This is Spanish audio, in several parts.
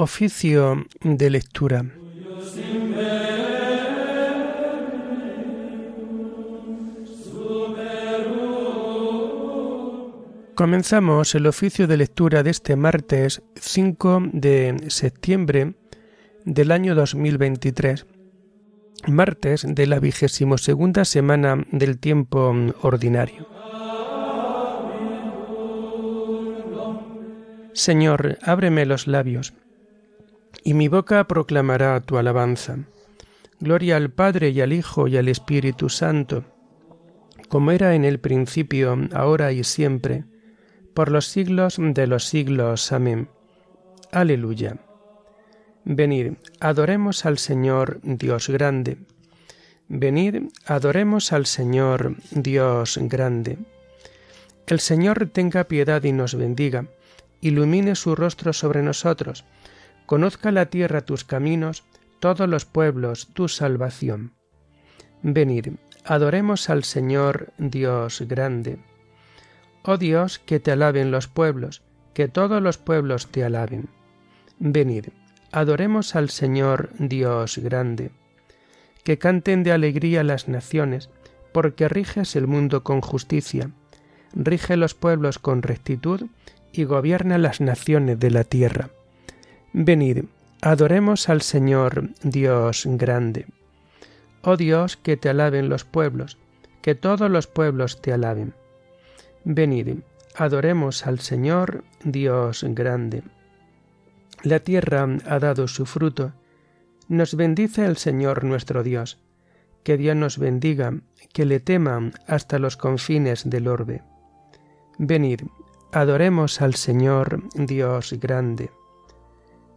Oficio de lectura. Comenzamos el oficio de lectura de este martes 5 de septiembre del año 2023, martes de la vigésimo segunda semana del tiempo ordinario. Señor, ábreme los labios, y mi boca proclamará tu alabanza. Gloria al Padre y al Hijo y al Espíritu Santo, como era en el principio, ahora y siempre, por los siglos de los siglos. Amén. Aleluya. Venid, adoremos al Señor Dios grande. Venid, adoremos al Señor Dios grande. El Señor tenga piedad y nos bendiga, ilumine su rostro sobre nosotros, conozca la tierra tus caminos, todos los pueblos tu salvación. Venid, adoremos al Señor Dios grande. Oh Dios, que te alaben los pueblos, que todos los pueblos te alaben. Venid, adoremos al Señor Dios grande. Que canten de alegría las naciones, porque riges el mundo con justicia, rige los pueblos con rectitud y gobierna las naciones de la tierra. Venid, adoremos al Señor Dios grande. Oh Dios, que te alaben los pueblos, que todos los pueblos te alaben. Venid, adoremos al Señor Dios grande. La tierra ha dado su fruto. Nos bendice el Señor nuestro Dios. Que Dios nos bendiga, que le teman hasta los confines del orbe. Venid, adoremos al Señor Dios grande.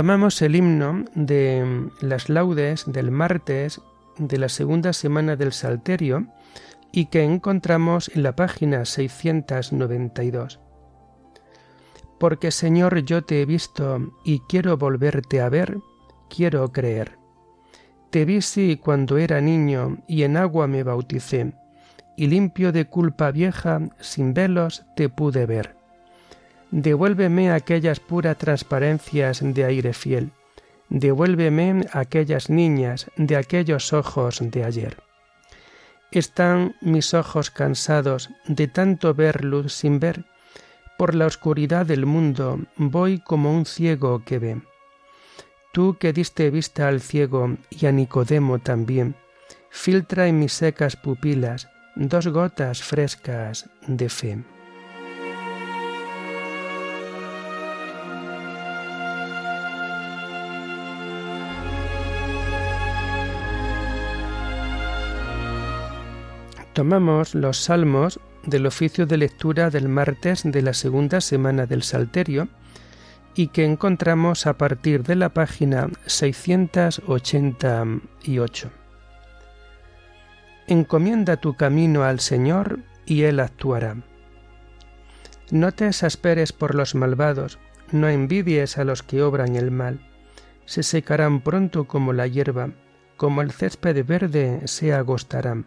Tomamos el himno de las laudes del martes de la segunda semana del Salterio y que encontramos en la página 692. Porque Señor yo te he visto y quiero volverte a ver, quiero creer. Te vi sí cuando era niño y en agua me bauticé, y limpio de culpa vieja, sin velos, te pude ver. Devuélveme aquellas puras transparencias de aire fiel, devuélveme aquellas niñas de aquellos ojos de ayer. Están mis ojos cansados de tanto ver luz sin ver. Por la oscuridad del mundo voy como un ciego que ve. Tú que diste vista al ciego y a Nicodemo también, filtra en mis secas pupilas dos gotas frescas de fe. Tomamos los salmos del oficio de lectura del martes de la segunda semana del Salterio y que encontramos a partir de la página 688. Encomienda tu camino al Señor y Él actuará. No te exasperes por los malvados, no envidies a los que obran el mal. Se secarán pronto como la hierba, como el césped verde se agostarán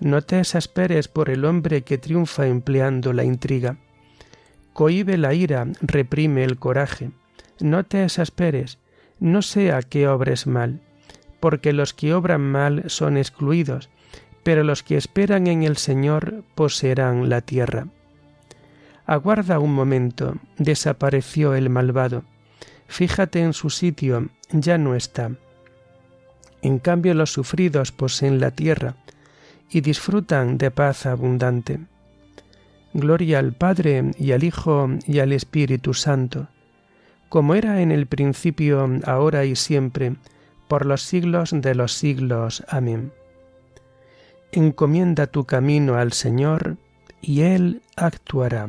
no te exasperes por el hombre que triunfa empleando la intriga. Cohibe la ira, reprime el coraje. No te exasperes, no sea que obres mal, porque los que obran mal son excluidos, pero los que esperan en el Señor poseerán la tierra. Aguarda un momento, desapareció el malvado. Fíjate en su sitio, ya no está. En cambio los sufridos poseen la tierra, y disfrutan de paz abundante. Gloria al Padre y al Hijo y al Espíritu Santo, como era en el principio, ahora y siempre, por los siglos de los siglos. Amén. Encomienda tu camino al Señor, y Él actuará.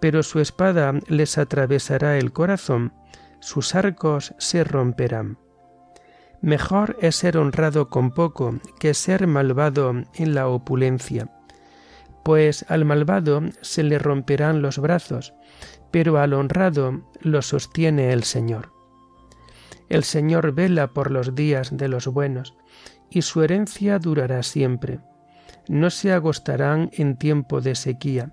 pero su espada les atravesará el corazón, sus arcos se romperán. Mejor es ser honrado con poco que ser malvado en la opulencia, pues al malvado se le romperán los brazos, pero al honrado lo sostiene el Señor. El Señor vela por los días de los buenos, y su herencia durará siempre. No se agostarán en tiempo de sequía,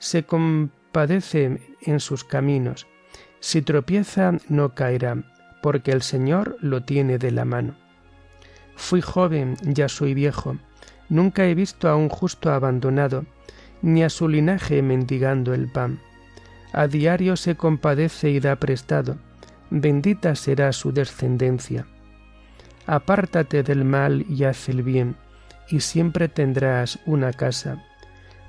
se compadece en sus caminos. Si tropieza, no caerá, porque el Señor lo tiene de la mano. Fui joven, ya soy viejo, nunca he visto a un justo abandonado, ni a su linaje mendigando el pan. A diario se compadece y da prestado, bendita será su descendencia. Apártate del mal y haz el bien, y siempre tendrás una casa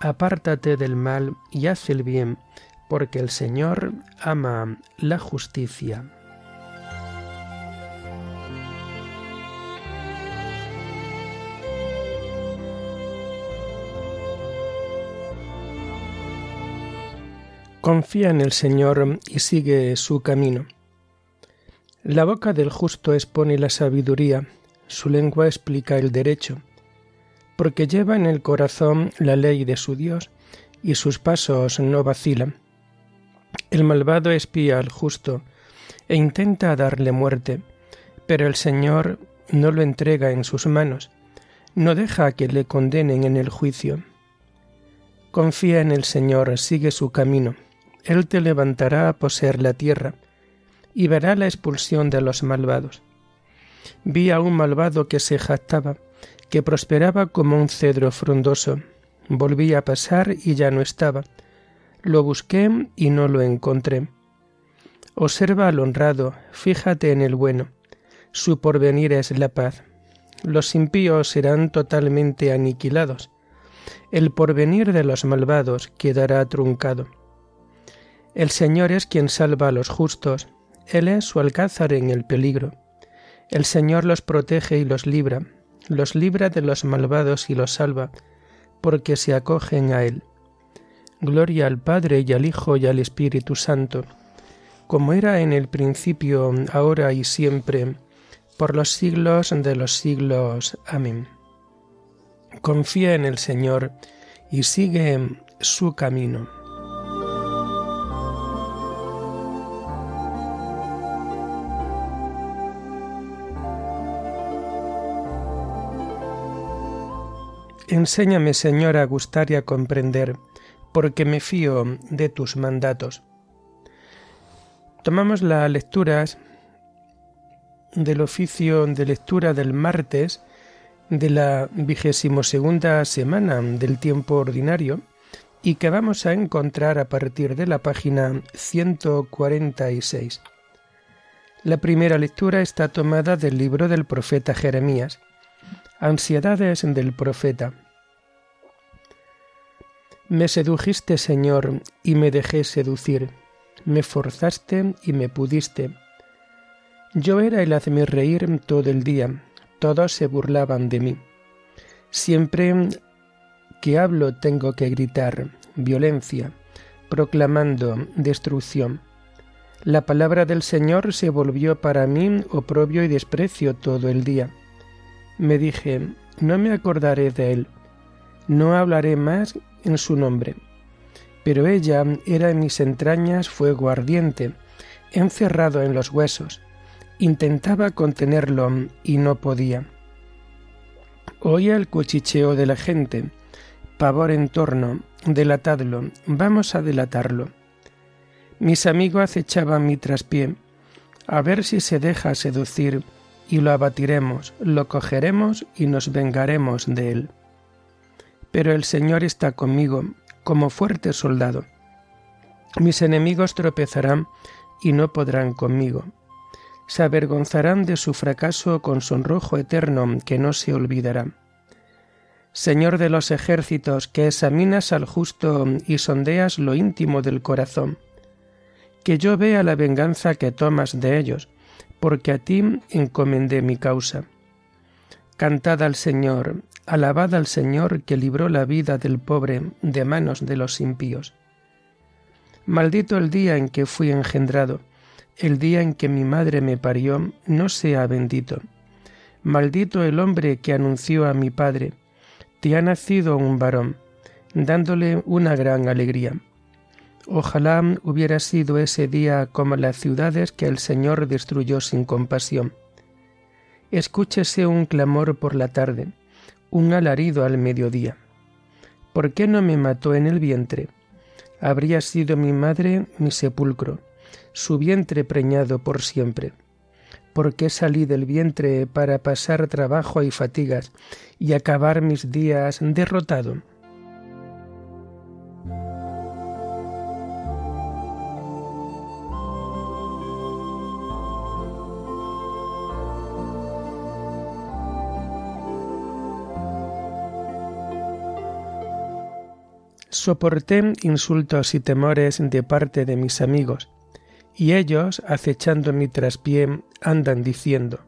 apártate del mal y haz el bien, porque el Señor ama la justicia. Confía en el Señor y sigue su camino. La boca del justo expone la sabiduría, su lengua explica el derecho porque lleva en el corazón la ley de su Dios, y sus pasos no vacilan. El malvado espía al justo e intenta darle muerte, pero el Señor no lo entrega en sus manos, no deja que le condenen en el juicio. Confía en el Señor, sigue su camino, Él te levantará a poseer la tierra, y verá la expulsión de los malvados. Vi a un malvado que se jactaba, que prosperaba como un cedro frondoso. Volví a pasar y ya no estaba. Lo busqué y no lo encontré. Observa al honrado, fíjate en el bueno. Su porvenir es la paz. Los impíos serán totalmente aniquilados. El porvenir de los malvados quedará truncado. El Señor es quien salva a los justos. Él es su alcázar en el peligro. El Señor los protege y los libra los libra de los malvados y los salva, porque se acogen a Él. Gloria al Padre y al Hijo y al Espíritu Santo, como era en el principio, ahora y siempre, por los siglos de los siglos. Amén. Confía en el Señor y sigue su camino. Enséñame, Señor, a gustar y a comprender, porque me fío de tus mandatos. Tomamos las lecturas del oficio de lectura del martes de la vigésimo segunda semana del tiempo ordinario y que vamos a encontrar a partir de la página 146. La primera lectura está tomada del libro del profeta Jeremías. Ansiedades del profeta. Me sedujiste, Señor, y me dejé seducir. Me forzaste y me pudiste. Yo era el hazme reír todo el día. Todos se burlaban de mí. Siempre que hablo tengo que gritar violencia, proclamando destrucción. La palabra del Señor se volvió para mí oprobio y desprecio todo el día. Me dije, no me acordaré de él, no hablaré más en su nombre. Pero ella era en mis entrañas fuego ardiente, encerrado en los huesos. Intentaba contenerlo y no podía. Oía el cuchicheo de la gente, pavor en torno, delatadlo, vamos a delatarlo. Mis amigos acechaban mi traspié, a ver si se deja seducir, y lo abatiremos, lo cogeremos y nos vengaremos de él. Pero el Señor está conmigo, como fuerte soldado. Mis enemigos tropezarán y no podrán conmigo. Se avergonzarán de su fracaso con sonrojo eterno que no se olvidará. Señor de los ejércitos, que examinas al justo y sondeas lo íntimo del corazón, que yo vea la venganza que tomas de ellos, porque a ti encomendé mi causa. Cantad al Señor, alabad al Señor que libró la vida del pobre de manos de los impíos. Maldito el día en que fui engendrado, el día en que mi madre me parió, no sea bendito. Maldito el hombre que anunció a mi padre, te ha nacido un varón, dándole una gran alegría. Ojalá hubiera sido ese día como las ciudades que el Señor destruyó sin compasión. Escúchese un clamor por la tarde, un alarido al mediodía. ¿Por qué no me mató en el vientre? Habría sido mi madre mi sepulcro, su vientre preñado por siempre. ¿Por qué salí del vientre para pasar trabajo y fatigas y acabar mis días derrotado? Soporté insultos y temores de parte de mis amigos, y ellos, acechando mi traspié, andan diciendo,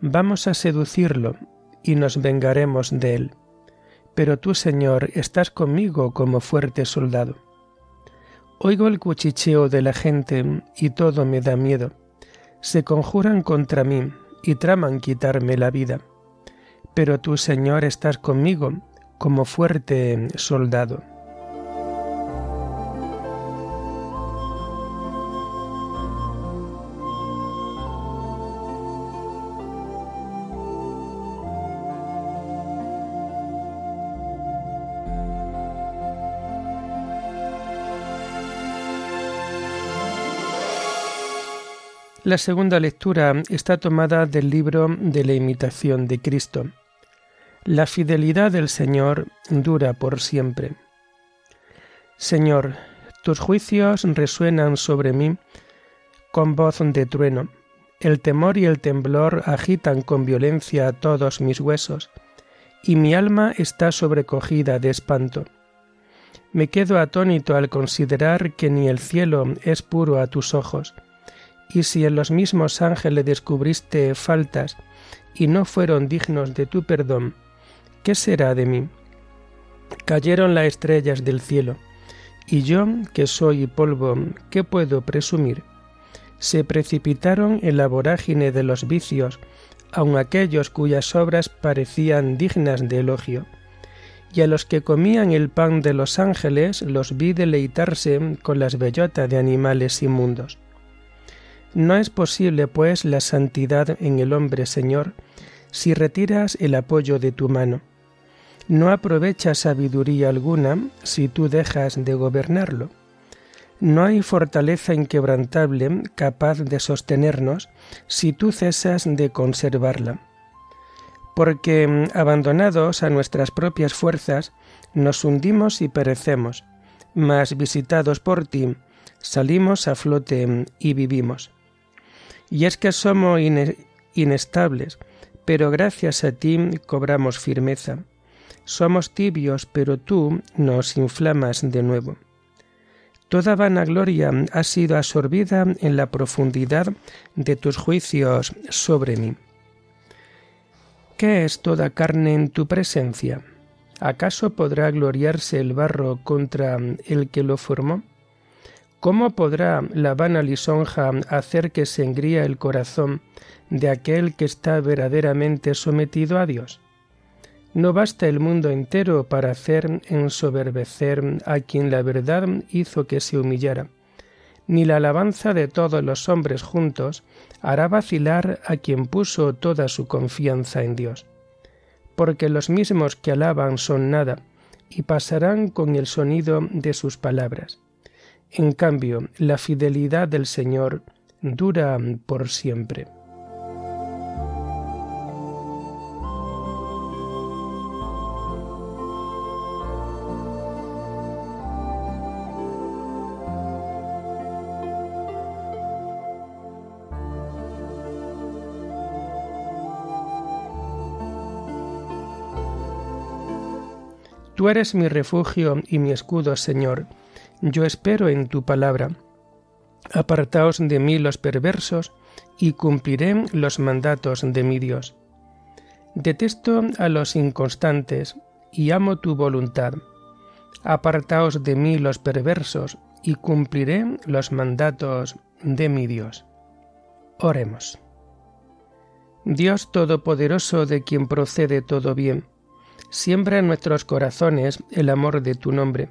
Vamos a seducirlo, y nos vengaremos de él. Pero tú, Señor, estás conmigo como fuerte soldado. Oigo el cuchicheo de la gente, y todo me da miedo. Se conjuran contra mí, y traman quitarme la vida. Pero tú, Señor, estás conmigo como fuerte soldado. La segunda lectura está tomada del libro de la imitación de Cristo. La fidelidad del Señor dura por siempre. Señor, tus juicios resuenan sobre mí con voz de trueno. El temor y el temblor agitan con violencia todos mis huesos, y mi alma está sobrecogida de espanto. Me quedo atónito al considerar que ni el cielo es puro a tus ojos, y si en los mismos ángeles descubriste faltas y no fueron dignos de tu perdón, ¿qué será de mí? Cayeron las estrellas del cielo, y yo, que soy polvo, ¿qué puedo presumir? Se precipitaron en la vorágine de los vicios, aun aquellos cuyas obras parecían dignas de elogio. Y a los que comían el pan de los ángeles los vi deleitarse con las bellotas de animales inmundos. No es posible, pues, la santidad en el hombre, Señor, si retiras el apoyo de tu mano. No aprovecha sabiduría alguna si tú dejas de gobernarlo. No hay fortaleza inquebrantable capaz de sostenernos si tú cesas de conservarla. Porque mm, abandonados a nuestras propias fuerzas, nos hundimos y perecemos, mas visitados por ti, salimos a flote mm, y vivimos. Y es que somos inestables, pero gracias a ti cobramos firmeza. Somos tibios, pero tú nos inflamas de nuevo. Toda vanagloria ha sido absorbida en la profundidad de tus juicios sobre mí. ¿Qué es toda carne en tu presencia? ¿Acaso podrá gloriarse el barro contra el que lo formó? ¿Cómo podrá la vana lisonja hacer que se engría el corazón de aquel que está verdaderamente sometido a Dios? No basta el mundo entero para hacer ensoberbecer a quien la verdad hizo que se humillara, ni la alabanza de todos los hombres juntos hará vacilar a quien puso toda su confianza en Dios. Porque los mismos que alaban son nada, y pasarán con el sonido de sus palabras. En cambio, la fidelidad del Señor dura por siempre. Tú eres mi refugio y mi escudo, Señor. Yo espero en tu palabra. Apartaos de mí los perversos, y cumpliré los mandatos de mi Dios. Detesto a los inconstantes, y amo tu voluntad. Apartaos de mí los perversos, y cumpliré los mandatos de mi Dios. Oremos. Dios Todopoderoso, de quien procede todo bien, Siembra en nuestros corazones el amor de tu nombre,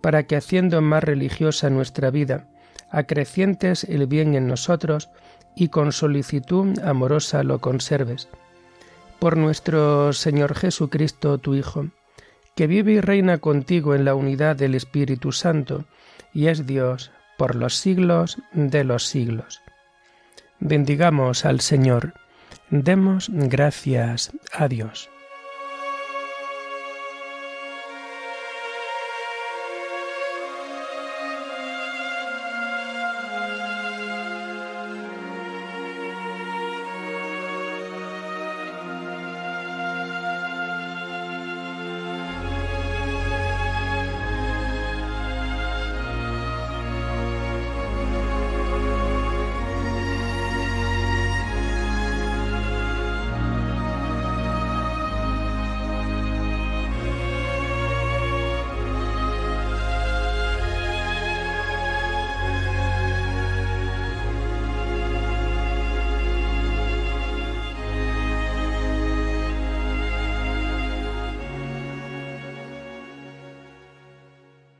para que haciendo más religiosa nuestra vida, acrecientes el bien en nosotros y con solicitud amorosa lo conserves. Por nuestro Señor Jesucristo, tu Hijo, que vive y reina contigo en la unidad del Espíritu Santo, y es Dios por los siglos de los siglos. Bendigamos al Señor. Demos gracias a Dios.